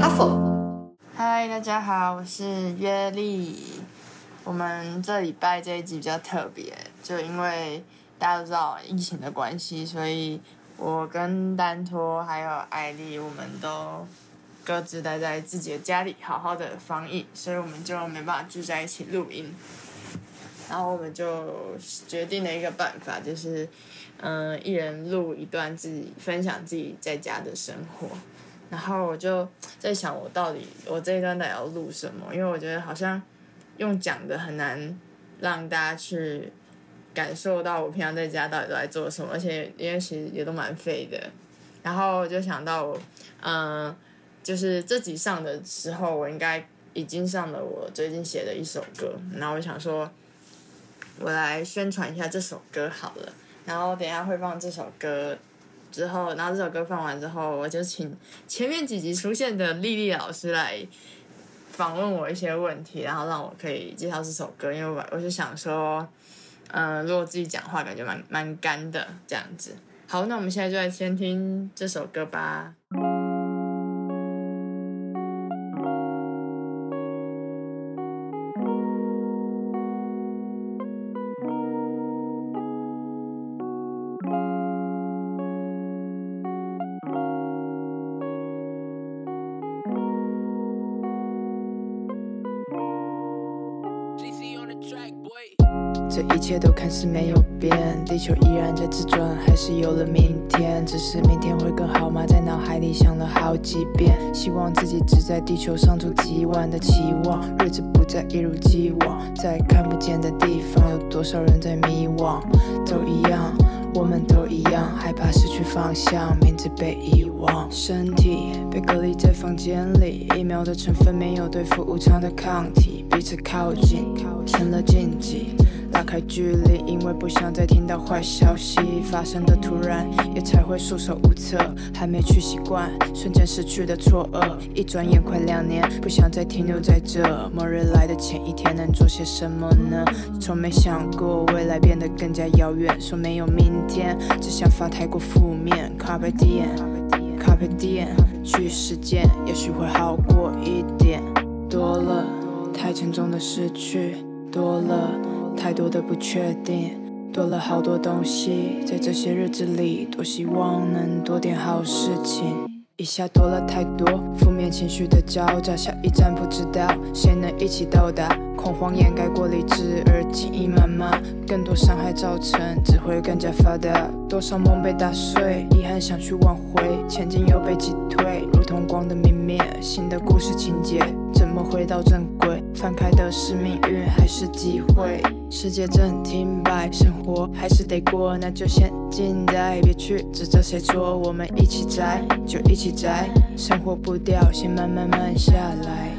阿佛。嗨，大家好，我是约丽。我们这礼拜这一集比较特别，就因为大家都知道疫情的关系，所以我跟丹托还有艾丽，我们都各自待在自己的家里，好好的防疫，所以我们就没办法聚在一起录音。然后我们就决定了一个办法，就是嗯、一人录一段自己分享自己在家的生活。然后我就在想，我到底我这一段到底要录什么？因为我觉得好像用讲的很难让大家去感受到我平常在家到底都在做什么，而且因为其实也都蛮废的。然后我就想到我，嗯，就是这集上的时候，我应该已经上了我最近写的一首歌。然后我想说，我来宣传一下这首歌好了。然后等下会放这首歌。之后，然后这首歌放完之后，我就请 前面几集出现的丽丽老师来访问我一些问题，然后让我可以介绍这首歌。因为我我就想说，嗯、如果自己讲话感觉蛮蛮干的这样子。好，那我们现在就来先听这首歌吧。一切都看似没有变，地球依然在自转，还是有了明天。只是明天会更好吗？在脑海里想了好几遍，希望自己只在地球上住几晚的期望，日子不再一如既往。在看不见的地方，有多少人在迷惘？都一样，我们都一样，害怕失去方向，名字被遗忘，身体被隔离在房间里，疫苗的成分没有对付无常的抗体，彼此靠近成了禁忌。拉开距离，因为不想再听到坏消息发生的突然，也才会束手无策。还没去习惯瞬间失去的错愕，一转眼快两年，不想再停留在这。末日来的前一天能做些什么呢？从没想过未来变得更加遥远，说没有明天，这想法太过负面。Carpe diem，Carpe diem，去实践，也许会好过一点。多了太沉重的失去，多了。太多的不确定，多了好多东西，在这些日子里，多希望能多点好事情。一下多了太多负面情绪的交杂，下一站不知道谁能一起到达。恐慌掩盖过理智，而记忆满满，更多伤害造成，只会更加发达。多少梦被打碎，遗憾想去挽回，前进又被击退，如同光的明灭。新的故事情节，回到正轨？翻开的是命运还是机会？世界正停摆，生活还是得过，那就先静待，别去指责谁错，我们一起宅，就一起宅，生活步调先慢慢慢下来。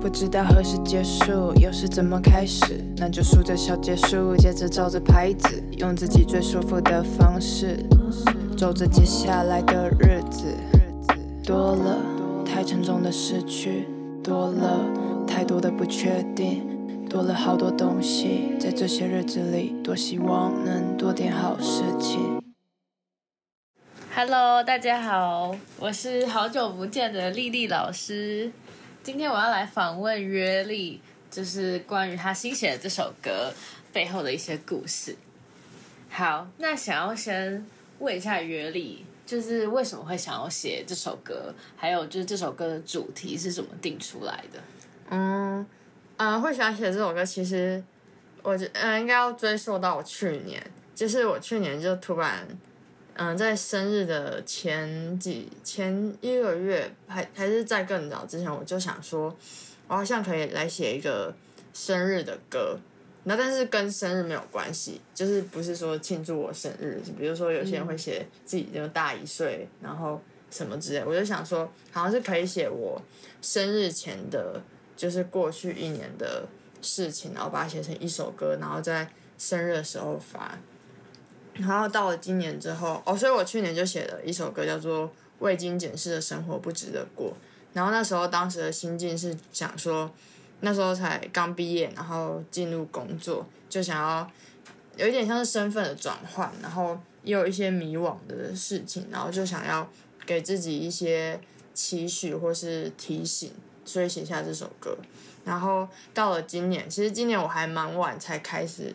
不知道何时结束，又是怎么开始，那就数着小结束，接着照着牌子，用自己最舒服的方式，走着接下来的日子。多了太沉重的失去，多了太多的不确定。多了好多东西，在这些日子里，多希望能多点好事情。Hello，大家好，我是好久不见的丽丽老师。今天我要来访问约丽，就是关于她新写的这首歌背后的一些故事。好，那想要先问一下约丽，就是为什么会想要写这首歌？还有就是这首歌的主题是怎么定出来的？嗯。嗯，会想写这首歌，其实我觉嗯应该要追溯到我去年，就是我去年就突然，嗯，在生日的前几前一个月，还还是在更早之前，我就想说，我好像可以来写一个生日的歌，那但是跟生日没有关系，就是不是说庆祝我生日，比如说有些人会写自己就大一岁，然后什么之类，我就想说，好像是可以写我生日前的。就是过去一年的事情，然后把它写成一首歌，然后在生日的时候发。然后到了今年之后，哦，所以我去年就写了一首歌，叫做《未经检视的生活不值得过》。然后那时候当时的心境是想说，那时候才刚毕业，然后进入工作，就想要有一点像是身份的转换，然后也有一些迷惘的事情，然后就想要给自己一些期许或是提醒，所以写下这首歌。然后到了今年，其实今年我还蛮晚才开始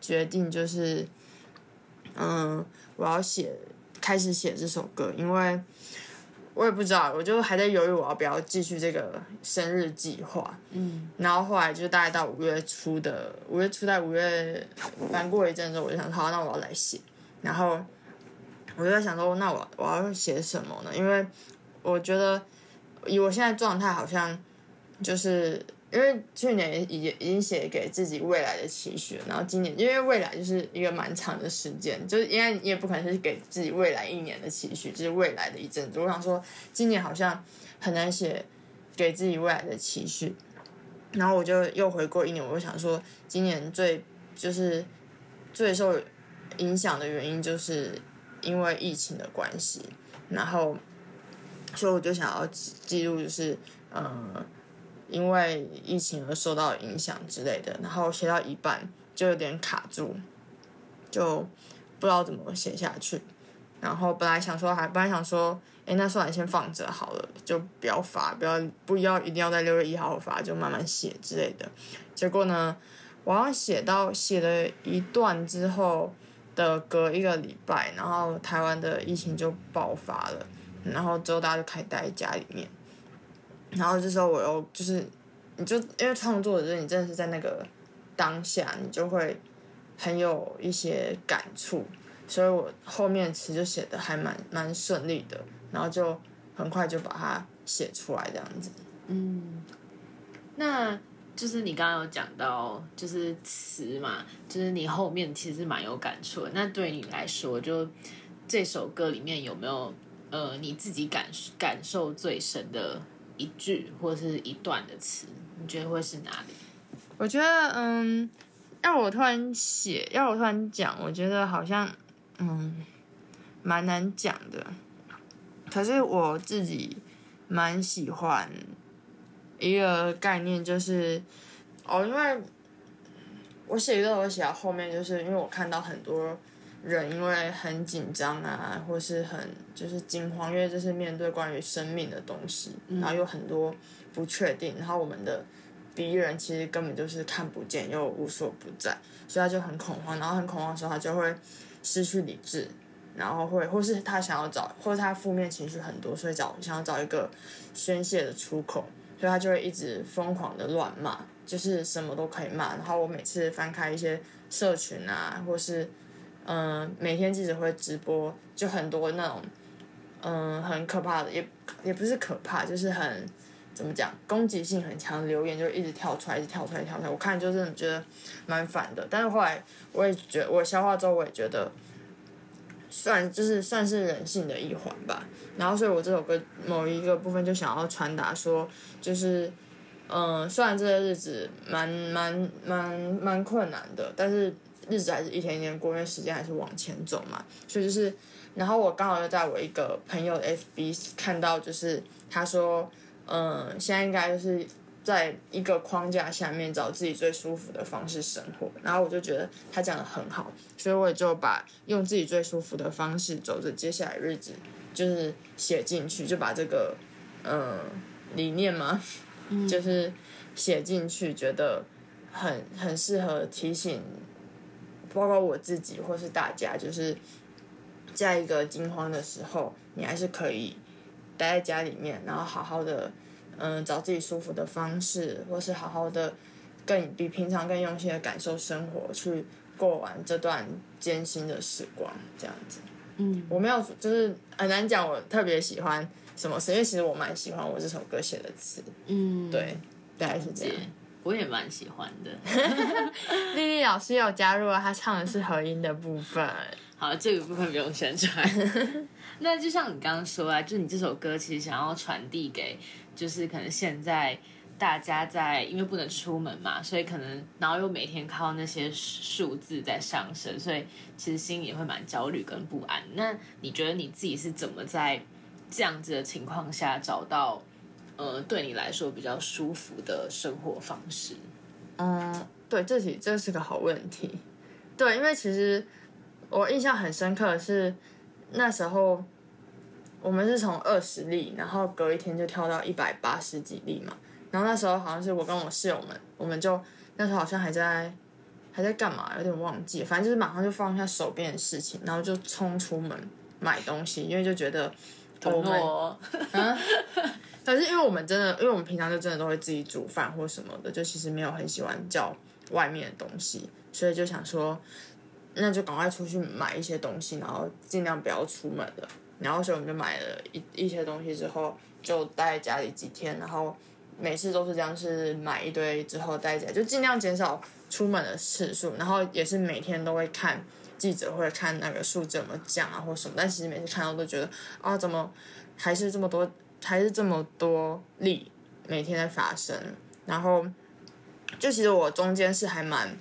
决定，就是嗯，我要写，开始写这首歌，因为我也不知道，我就还在犹豫我要不要继续这个生日计划。嗯，然后后来就大概到五月初的五月初，在五月翻过一阵子，我就想，好，那我要来写。然后我就在想说，那我我要写什么呢？因为我觉得以我现在状态，好像就是。因为去年已经已经写给自己未来的期许，然后今年因为未来就是一个蛮长的时间，就是因为你也不可能是给自己未来一年的期许，就是未来的一阵子。我想说，今年好像很难写给自己未来的期许，然后我就又回过一年，我就想说，今年最就是最受影响的原因，就是因为疫情的关系，然后所以我就想要记录，就是嗯。因为疫情而受到影响之类的，然后写到一半就有点卡住，就不知道怎么写下去。然后本来想说还本来想说，哎，那算了，先放着好了，就不要发，不要不要一定要在六月一号发，就慢慢写之类的。结果呢，我要写到写了一段之后的隔一个礼拜，然后台湾的疫情就爆发了，然后之后大家就开始待在家里面。然后这时候我又就是，你就因为创作的时候，你真的是在那个当下，你就会很有一些感触，所以我后面词就写的还蛮蛮顺利的，然后就很快就把它写出来这样子。嗯，那就是你刚刚有讲到就是词嘛，就是你后面其实蛮有感触的。那对你来说，就这首歌里面有没有呃你自己感感受最深的？一句或是一段的词，你觉得会是哪里？我觉得，嗯，要我突然写，要我突然讲，我觉得好像，嗯，蛮难讲的。可是我自己蛮喜欢一个概念，就是哦，因为我写一个，我写到后面，就是因为我看到很多。人因为很紧张啊，或是很就是惊慌，因为这是面对关于生命的东西，然后有很多不确定，然后我们的敌人其实根本就是看不见又无所不在，所以他就很恐慌，然后很恐慌的时候他就会失去理智，然后会或是他想要找，或是他负面情绪很多，所以找想要找一个宣泄的出口，所以他就会一直疯狂的乱骂，就是什么都可以骂，然后我每次翻开一些社群啊，或是。嗯，每天记者会直播，就很多那种，嗯，很可怕的，也也不是可怕，就是很怎么讲，攻击性很强留言就一直跳出来，一直跳出来，跳出来，我看就是觉得蛮烦的。但是后来我也觉得，我消化之后，我也觉得算就是算是人性的一环吧。然后，所以我这首歌某一个部分就想要传达说，就是嗯，虽然这个日子蛮蛮蛮蛮困难的，但是。日子还是一天一天过，因为时间还是往前走嘛。所以就是，然后我刚好又在我一个朋友的 FB 看到，就是他说，嗯，现在应该就是在一个框架下面找自己最舒服的方式生活。然后我就觉得他讲的很好，所以我也就把用自己最舒服的方式走着接下来日子，就是写进去，就把这个嗯理念嘛，就是写进去，觉得很很适合提醒。包括我自己或是大家，就是在一个惊慌的时候，你还是可以待在家里面，然后好好的，嗯，找自己舒服的方式，或是好好的更比平常更用心的感受生活，去过完这段艰辛的时光，这样子。嗯，我没有，就是很难讲，我特别喜欢什么词，因为其实我蛮喜欢我这首歌写的词。嗯，对，大概是这样。我也蛮喜欢的，丽丽老师有加入了，她唱的是和音的部分。好，这个部分不用宣传。那就像你刚刚说啊，就你这首歌其实想要传递给，就是可能现在大家在因为不能出门嘛，所以可能然后又每天靠那些数字在上升，所以其实心里也会蛮焦虑跟不安。那你觉得你自己是怎么在这样子的情况下找到？呃，对你来说比较舒服的生活方式。嗯，对，这题这是个好问题。对，因为其实我印象很深刻的是那时候，我们是从二十例，然后隔一天就跳到一百八十几例嘛。然后那时候好像是我跟我室友们，我们就那时候好像还在还在干嘛，有点忘记。反正就是马上就放下手边的事情，然后就冲出门买东西，因为就觉得我们 啊，但是因为我们真的，因为我们平常就真的都会自己煮饭或什么的，就其实没有很喜欢叫外面的东西，所以就想说，那就赶快出去买一些东西，然后尽量不要出门了。然后所以我们就买了一一些东西之后，就待在家里几天。然后每次都是这样，是买一堆之后待在家，就尽量减少出门的次数。然后也是每天都会看记者会，看那个数字怎么降啊或什么。但其实每次看到都觉得啊，怎么还是这么多，还是这么多例每天在发生。然后就其实我中间是还蛮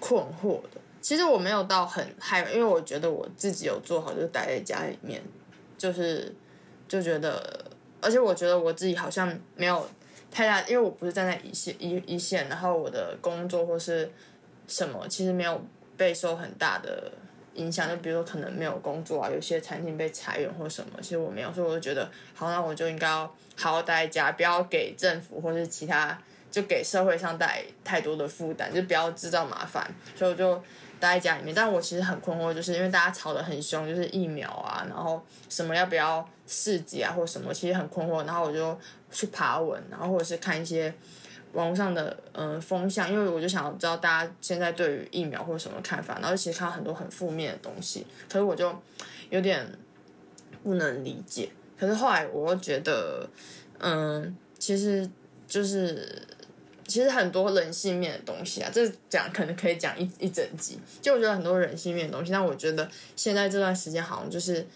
困惑的。其实我没有到很害怕，因为我觉得我自己有做好，就待在家里面，就是就觉得，而且我觉得我自己好像没有太大，因为我不是站在一线一一线，然后我的工作或是什么，其实没有备受很大的影响。就比如说可能没有工作啊，有些餐厅被裁员或什么，其实我没有，所以我就觉得，好，那我就应该要好好待在家，不要给政府或是其他就给社会上带太多的负担，就不要制造麻烦，所以我就。待在家里面，但我其实很困惑，就是因为大家吵得很凶，就是疫苗啊，然后什么要不要试剂啊，或什么，其实很困惑。然后我就去爬文，然后或者是看一些网络上的嗯、呃、风向，因为我就想知道大家现在对于疫苗或者什么看法。然后其实看到很多很负面的东西，可是我就有点不能理解。可是后来我又觉得，嗯，其实就是。其实很多人性面的东西啊，这讲可能可以讲一一整集。就我觉得很多人性面的东西，但我觉得现在这段时间好像就是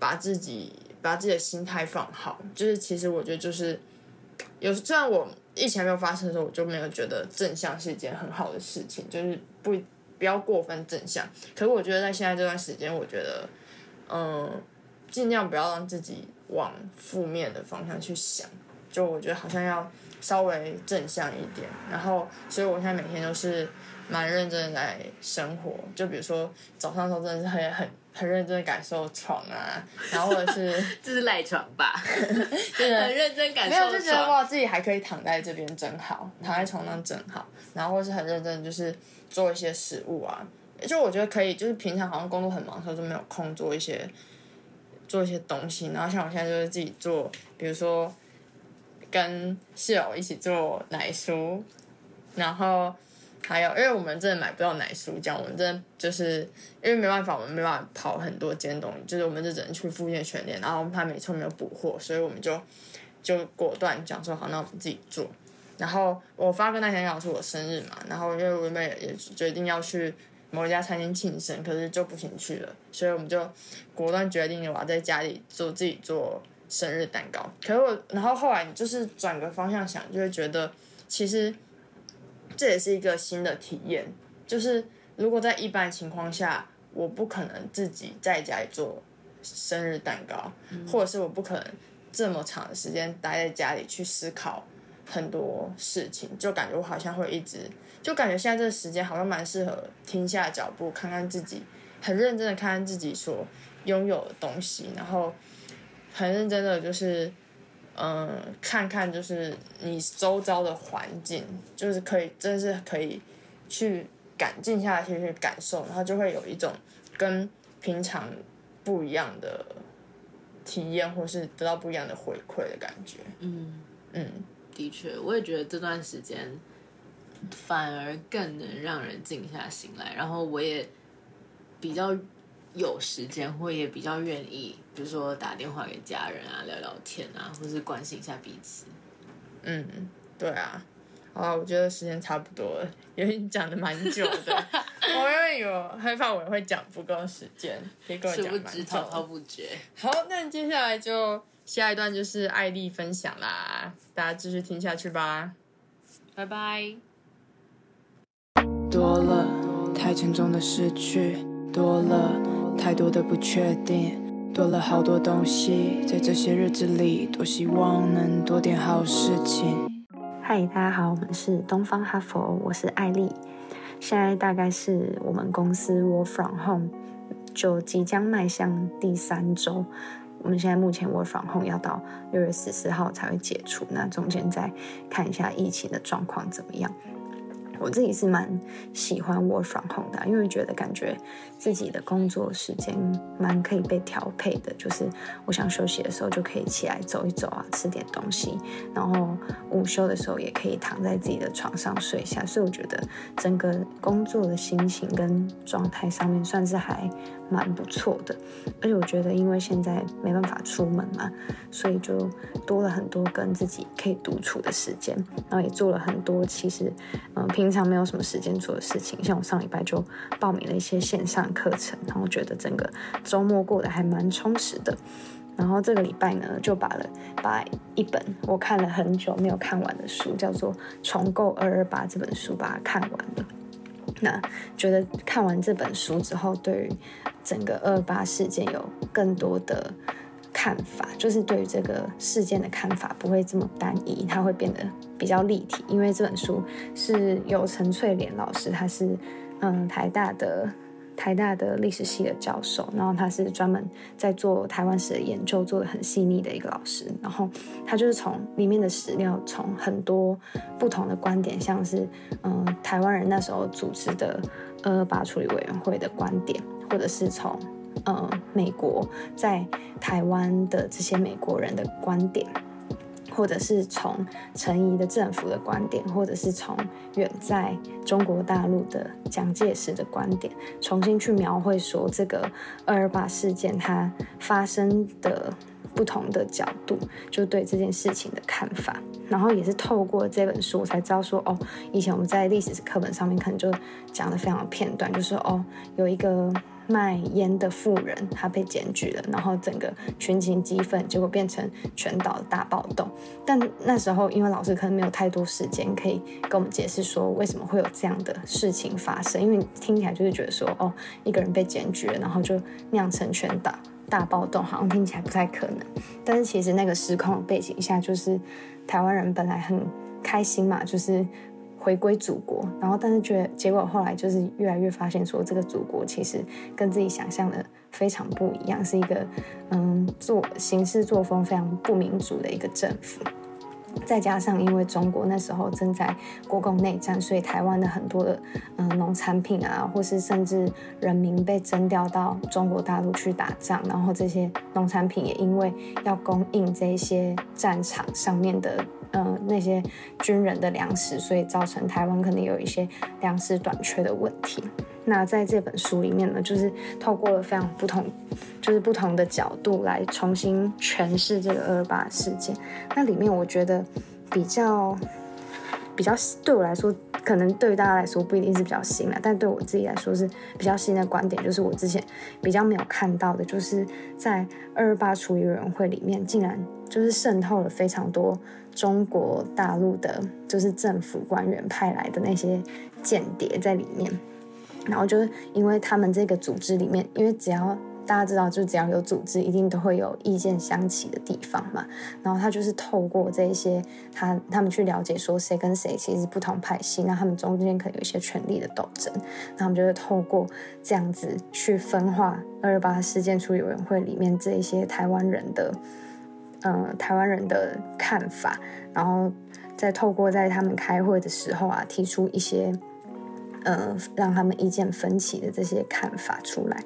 把自己把自己的心态放好。就是其实我觉得就是有，虽然我疫情还没有发生的时候，我就没有觉得正向是一件很好的事情，就是不不要过分正向。可是我觉得在现在这段时间，我觉得嗯，尽量不要让自己往负面的方向去想。就我觉得好像要。稍微正向一点，然后，所以我现在每天都是蛮认真的在生活。就比如说早上的时候，真的是很很很认真的感受床啊，然后或者是 这是赖床吧，对，很认真感受。没有就觉得哇，自己还可以躺在这边真好，躺在床上真好。然后或是很认真，就是做一些食物啊。就我觉得可以，就是平常好像工作很忙的时候就没有空做一些做一些东西。然后像我现在就是自己做，比如说。跟室友一起做奶酥，然后还有，因为我们真的买不到奶酥酱，我们真的就是因为没办法，我们没办法跑很多间东西，就是我们就只能去附近的全联，然后怕每次没有补货，所以我们就就果断讲说好，那我们自己做。然后我发个那天刚好是我生日嘛，然后因为我妹也决定要去某一家餐厅庆生，可是就不行去了，所以我们就果断决定我要在家里做自己做。生日蛋糕，可是我，然后后来就是转个方向想，就会觉得其实这也是一个新的体验。就是如果在一般情况下，我不可能自己在家里做生日蛋糕，嗯、或者是我不可能这么长的时间待在家里去思考很多事情，就感觉我好像会一直，就感觉现在这个时间好像蛮适合停下脚步，看看自己，很认真的看看自己所拥有的东西，然后。很认真的，就是，嗯，看看就是你周遭的环境，就是可以，真是可以去感静下心去感受，然后就会有一种跟平常不一样的体验，或是得到不一样的回馈的感觉。嗯嗯，的确，我也觉得这段时间反而更能让人静下心来，然后我也比较。有时间或也比较愿意，比如说打电话给家人啊，聊聊天啊，或是关心一下彼此。嗯，对啊。好啊，我觉得时间差不多了，因为你讲的蛮久的。我因为有害怕我会讲不够时间，可以跟我讲蛮久。滔滔不绝。好，那你接下来就下一段就是艾丽分享啦，大家继续听下去吧。拜拜。多了太沉重的失去，多了。太多的不确定，多了好多东西，在这些日子里，多希望能多点好事情。嗨，大家好，我们是东方哈佛，我是艾丽。现在大概是我们公司 Work from Home 就即将迈向第三周。我们现在目前 work from home 要到六月十四号才会解除，那中间再看一下疫情的状况怎么样。我自己是蛮喜欢 work from home 的，因为觉得感觉自己的工作时间蛮可以被调配的，就是我想休息的时候就可以起来走一走啊，吃点东西，然后午休的时候也可以躺在自己的床上睡下，所以我觉得整个工作的心情跟状态上面算是还蛮不错的。而且我觉得，因为现在没办法出门嘛，所以就多了很多跟自己可以独处的时间，然后也做了很多其实嗯。平常没有什么时间做的事情，像我上礼拜就报名了一些线上课程，然后觉得整个周末过得还蛮充实的。然后这个礼拜呢，就把了把一本我看了很久没有看完的书，叫做《重构二二八》这本书，把它看完了。那觉得看完这本书之后，对于整个二二八事件有更多的。看法就是对于这个事件的看法不会这么单一，它会变得比较立体。因为这本书是由陈翠莲老师，他是嗯台大的台大的历史系的教授，然后他是专门在做台湾史的研究，做的很细腻的一个老师。然后他就是从里面的史料，从很多不同的观点，像是嗯台湾人那时候组织的二二八处理委员会的观点，或者是从。呃，美国在台湾的这些美国人的观点，或者是从陈仪的政府的观点，或者是从远在中国大陆的蒋介石的观点，重新去描绘说这个二二八事件它发生的不同的角度，就对这件事情的看法。然后也是透过这本书，我才知道说，哦，以前我们在历史课本上面可能就讲的非常片段，就是哦，有一个。卖烟的妇人，他被检举了，然后整个群情激愤，结果变成全岛大暴动。但那时候，因为老师可能没有太多时间可以跟我们解释说为什么会有这样的事情发生，因为听起来就是觉得说，哦，一个人被检举了，然后就酿成全岛大暴动，好像听起来不太可能。但是其实那个时空的背景下，就是台湾人本来很开心嘛，就是。回归祖国，然后但是觉得结果后来就是越来越发现说，这个祖国其实跟自己想象的非常不一样，是一个嗯做行事作风非常不民主的一个政府。再加上因为中国那时候正在国共内战，所以台湾的很多的嗯农产品啊，或是甚至人民被征调到中国大陆去打仗，然后这些农产品也因为要供应这些战场上面的。嗯，那些军人的粮食，所以造成台湾可能有一些粮食短缺的问题。那在这本书里面呢，就是透过了非常不同，就是不同的角度来重新诠释这个二二八事件。那里面我觉得比较比较对我来说，可能对于大家来说不一定是比较新的，但对我自己来说是比较新的观点，就是我之前比较没有看到的，就是在二二八处理委员会里面，竟然就是渗透了非常多。中国大陆的，就是政府官员派来的那些间谍在里面，然后就是因为他们这个组织里面，因为只要大家知道，就只要有组织，一定都会有意见相齐的地方嘛。然后他就是透过这些，他他们去了解说谁跟谁其实不同派系，那他们中间可能有一些权力的斗争，那他们就会透过这样子去分化二二八事件处理委员会里面这一些台湾人的。呃，台湾人的看法，然后再透过在他们开会的时候啊，提出一些呃让他们意见分歧的这些看法出来。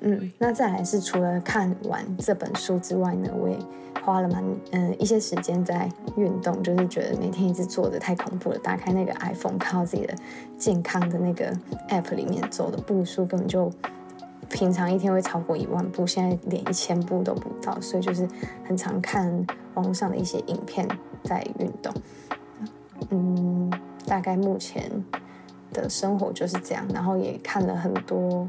嗯，那再来是除了看完这本书之外呢，我也花了蛮嗯、呃、一些时间在运动，就是觉得每天一直坐着太恐怖了，打开那个 iPhone，靠自己的健康的那个 App 里面走的步数根本就。平常一天会超过一万步，现在连一千步都不到，所以就是很常看网络上的一些影片在运动。嗯，大概目前的生活就是这样，然后也看了很多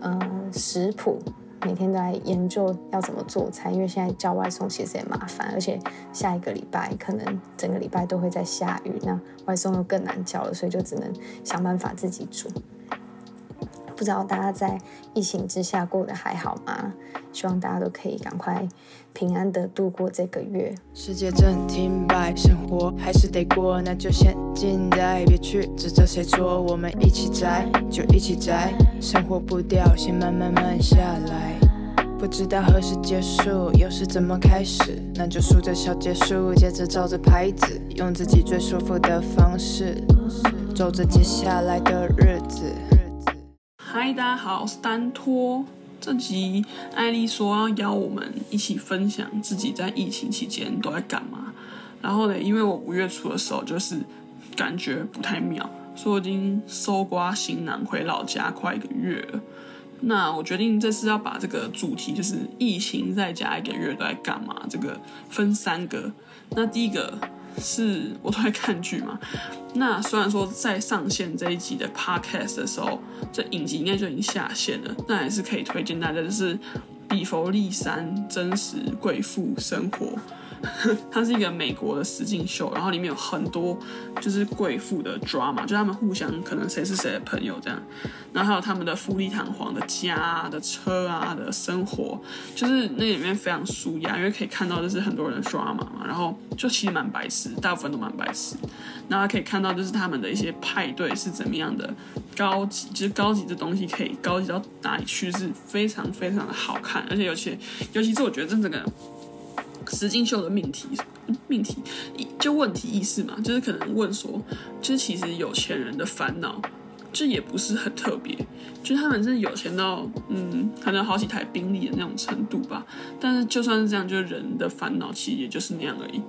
呃食谱，每天都在研究要怎么做菜，因为现在叫外送其实也麻烦，而且下一个礼拜可能整个礼拜都会在下雨，那外送又更难叫了，所以就只能想办法自己煮。不知道大家在疫情之下过得还好吗？希望大家都可以赶快平安的度过这个月。世界正停摆，生活还是得过，那就先静待，别去指责谁错，我们一起宅就一起宅，生活步调先慢慢慢下来。不知道何时结束，又是怎么开始？那就数着小结束，接着照着牌子，用自己最舒服的方式，走着接下来的日子。嗨，大家好，我是丹托。这集艾莉说要邀我们一起分享自己在疫情期间都在干嘛。然后呢，因为我五月初的时候就是感觉不太妙，所以我已经收刮行囊回老家快一个月了。那我决定这次要把这个主题，就是疫情在家一个月都在干嘛，这个分三个。那第一个是我都在看剧嘛。那虽然说在上线这一集的 podcast 的时候，这影集应该就已经下线了，那也是可以推荐大家，就是《比佛利山真实贵妇生活》。它是一个美国的实境秀，然后里面有很多就是贵妇的 drama，就他们互相可能谁是谁的朋友这样，然后还有他们的富丽堂皇的家、的车啊的生活，就是那里面非常舒压，因为可以看到就是很多人的 drama 嘛，然后就其实蛮白痴，大部分都蛮白痴，然后可以看到就是他们的一些派对是怎么样的高级，就是高级的东西可以高级到哪里去，是非常非常的好看，而且尤其尤其是我觉得这整个。石进秀的命题，命题就问题意识嘛，就是可能问说，就是其实有钱人的烦恼，这也不是很特别，就是他们是有钱到嗯，可能好几台宾利的那种程度吧。但是就算是这样，就是人的烦恼其实也就是那样而已。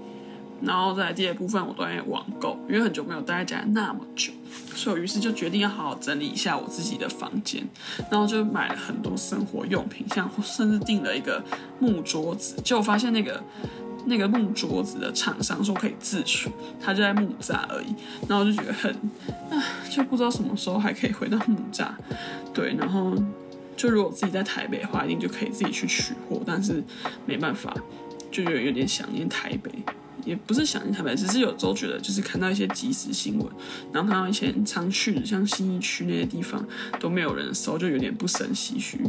然后在第二部分，我都在网购，因为很久没有待在家那么久，所以我于是就决定要好好整理一下我自己的房间，然后就买了很多生活用品，像甚至订了一个木桌子，结果发现那个那个木桌子的厂商说可以自取，他就在木栅而已，然后我就觉得很，啊，就不知道什么时候还可以回到木栅，对，然后就如果自己在台北的话，一定就可以自己去取货，但是没办法，就觉得有点想念台北。也不是想念台北，只是有时候觉得就是看到一些即时新闻，然后看到以前常去的像信义区那些地方都没有人的时候，就有点不胜唏嘘。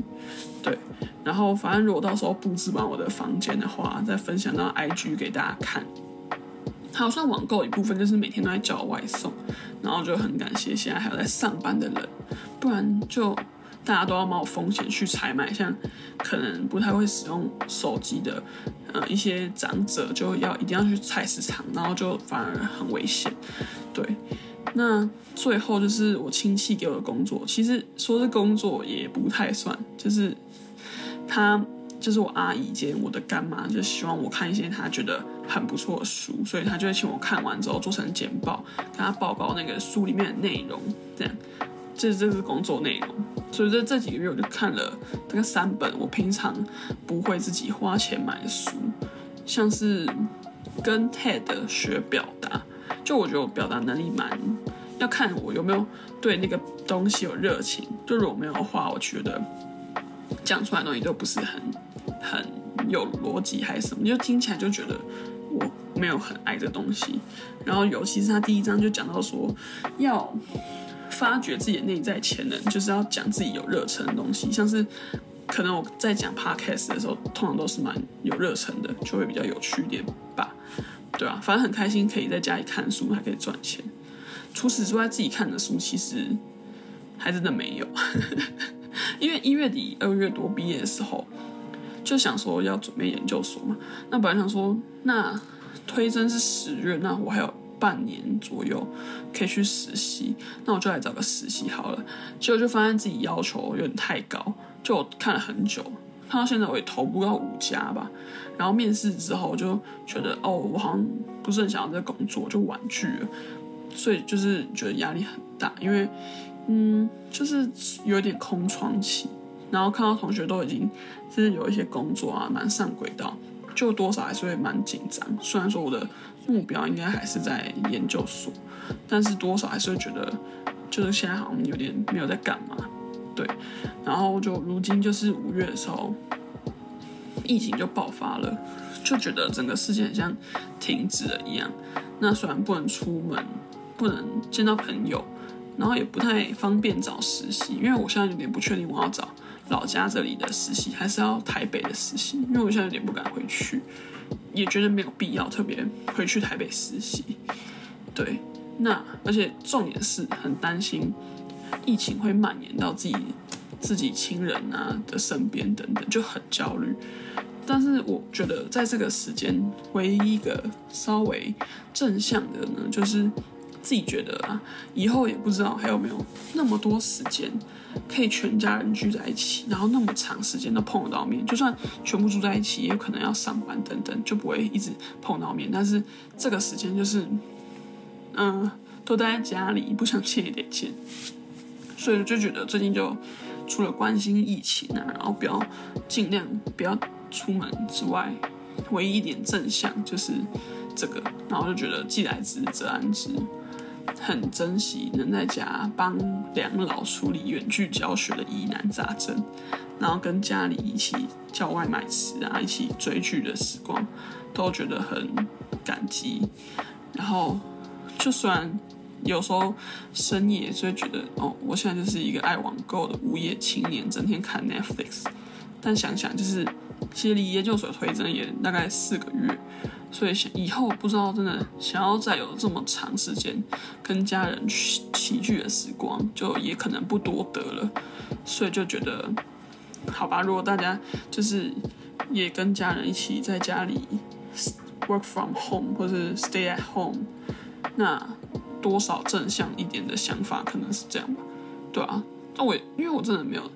对，然后反正如果到时候布置完我的房间的话，再分享到 IG 给大家看。好像网购一部分就是每天都在叫外送，然后就很感谢现在还有在上班的人，不然就。大家都要冒风险去采买，像可能不太会使用手机的，呃，一些长者就要一定要去菜市场，然后就反而很危险。对，那最后就是我亲戚给我的工作，其实说是工作也不太算，就是他就是我阿姨兼我的干妈，就希望我看一些他觉得很不错的书，所以他就会请我看完之后做成简报，跟他报告那个书里面的内容，这样。这这是工作内容，所以这这几个月我就看了大概三本我平常不会自己花钱买的书，像是跟 TED 学表达，就我觉得我表达能力蛮，要看我有没有对那个东西有热情，就如果没有的话，我觉得讲出来的东西都不是很很有逻辑还是什么，就听起来就觉得我没有很爱这东西，然后尤其是他第一章就讲到说要。发掘自己的内在潜能，就是要讲自己有热忱的东西。像是可能我在讲 podcast 的时候，通常都是蛮有热忱的，就会比较有趣点吧。对啊，反正很开心可以在家里看书，还可以赚钱。除此之外，自己看的书其实还真的没有，因为一月底、二月多毕业的时候，就想说要准备研究所嘛。那本来想说，那推甄是十月，那我还有。半年左右可以去实习，那我就来找个实习好了。结果就发现自己要求有点太高，就我看了很久，看到现在我也投不到五家吧。然后面试之后就觉得，哦，我好像不是很想要这个工作，就婉拒了。所以就是觉得压力很大，因为嗯，就是有点空窗期。然后看到同学都已经就是有一些工作啊，蛮上轨道，就多少还是会蛮紧张。虽然说我的。目标应该还是在研究所，但是多少还是会觉得，就是现在好像有点没有在干嘛，对。然后就如今就是五月的时候，疫情就爆发了，就觉得整个世界很像停止了一样。那虽然不能出门，不能见到朋友，然后也不太方便找实习，因为我现在有点不确定我要找老家这里的实习，还是要台北的实习，因为我现在有点不敢回去。也觉得没有必要特别回去台北实习，对，那而且重点是很担心疫情会蔓延到自己自己亲人啊的身边等等，就很焦虑。但是我觉得在这个时间，唯一一个稍微正向的呢，就是自己觉得啊，以后也不知道还有没有那么多时间可以全家人聚在一起，然后那么长时间都碰得到面。就算全部住在一起，也有可能要上班等等，就不会一直碰到面。但是这个时间就是，嗯，都待在家里，不想见也得见。所以就觉得最近就除了关心疫情啊，然后不要尽量不要。出门之外，唯一一点正向就是这个，然后就觉得既来之则安之，很珍惜能在家帮两老处理远距教学的疑难杂症，然后跟家里一起叫外卖吃啊，一起追剧的时光，都觉得很感激。然后就算有时候深夜就会觉得，哦，我现在就是一个爱网购的无业青年，整天看 Netflix，但想想就是。其实离研究所推荐也大概四个月，所以想以后不知道真的想要再有这么长时间跟家人齐聚的时光，就也可能不多得了。所以就觉得，好吧，如果大家就是也跟家人一起在家里 work from home 或是 stay at home，那多少正向一点的想法可能是这样吧，对啊。那我因为我真的没有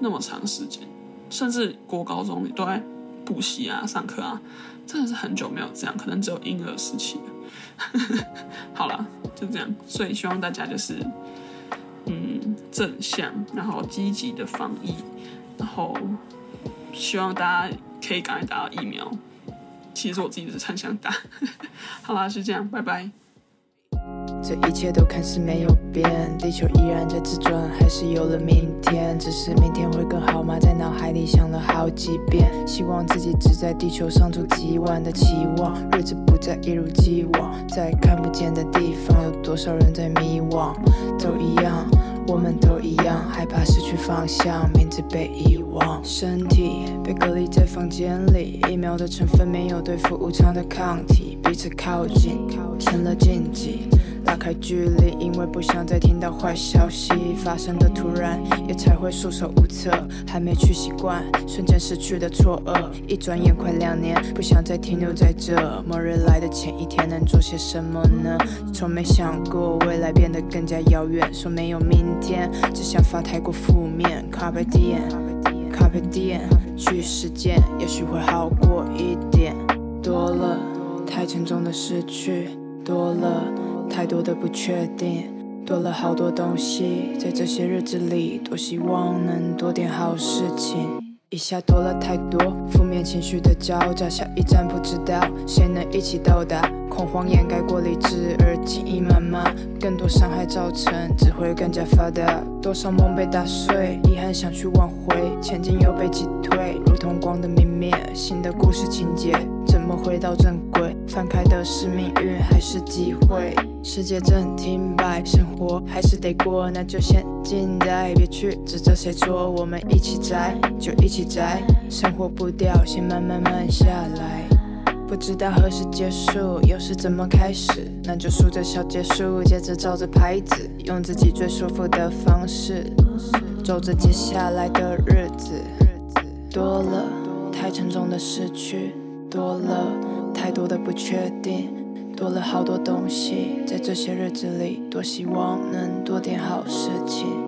那么长时间。甚至国高中里都在补习啊、上课啊，真的是很久没有这样，可能只有婴儿时期。好了，就这样。所以希望大家就是，嗯，正向，然后积极的防疫，然后希望大家可以赶快打疫苗。其实我自己是很想打。好啦，就这样，拜拜。这一切都看似没有变，地球依然在自转，还是有了明天。只是明天会更好吗？在脑海里想了好几遍，希望自己只在地球上住几万的期望，日子不再一如既往。在看不见的地方，有多少人在迷惘？都一样，我们都一样，害怕失去方向，名字被遗忘，身体被隔离在房间里，疫苗的成分没有对付无常的抗体，彼此靠近成了禁忌。拉开距离，因为不想再听到坏消息。发生的突然，也才会束手无策。还没去习惯，瞬间失去的错愕。一转眼快两年，不想再停留在这。末日来的前一天，能做些什么呢？从没想过未来变得更加遥远。说没有明天，这想法太过负面。Carpe diem，Carpe diem，去实践，也许会好过一点。多了太沉重的失去，多了。太多的不确定，多了好多东西，在这些日子里，多希望能多点好事情。一下多了太多负面情绪的交杂，下一站不知道谁能一起到达。恐慌掩盖过理智，而记忆慢慢，更多伤害造成，只会更加发达。多少梦被打碎，遗憾想去挽回，前进又被击退，如同光的泯灭。新的故事情节，怎么回到正轨？翻开的是命运还是机会？世界正停摆，生活还是得过，那就先静待，别去指责谁错。我们一起宅，就一起宅，生活步调先慢慢慢下来。不知道何时结束，又是怎么开始？那就数着小结束，接着照着牌子，用自己最舒服的方式，走着接下来的日子。多了太沉重的失去，多了太多的不确定，多了好多东西，在这些日子里，多希望能多点好事情。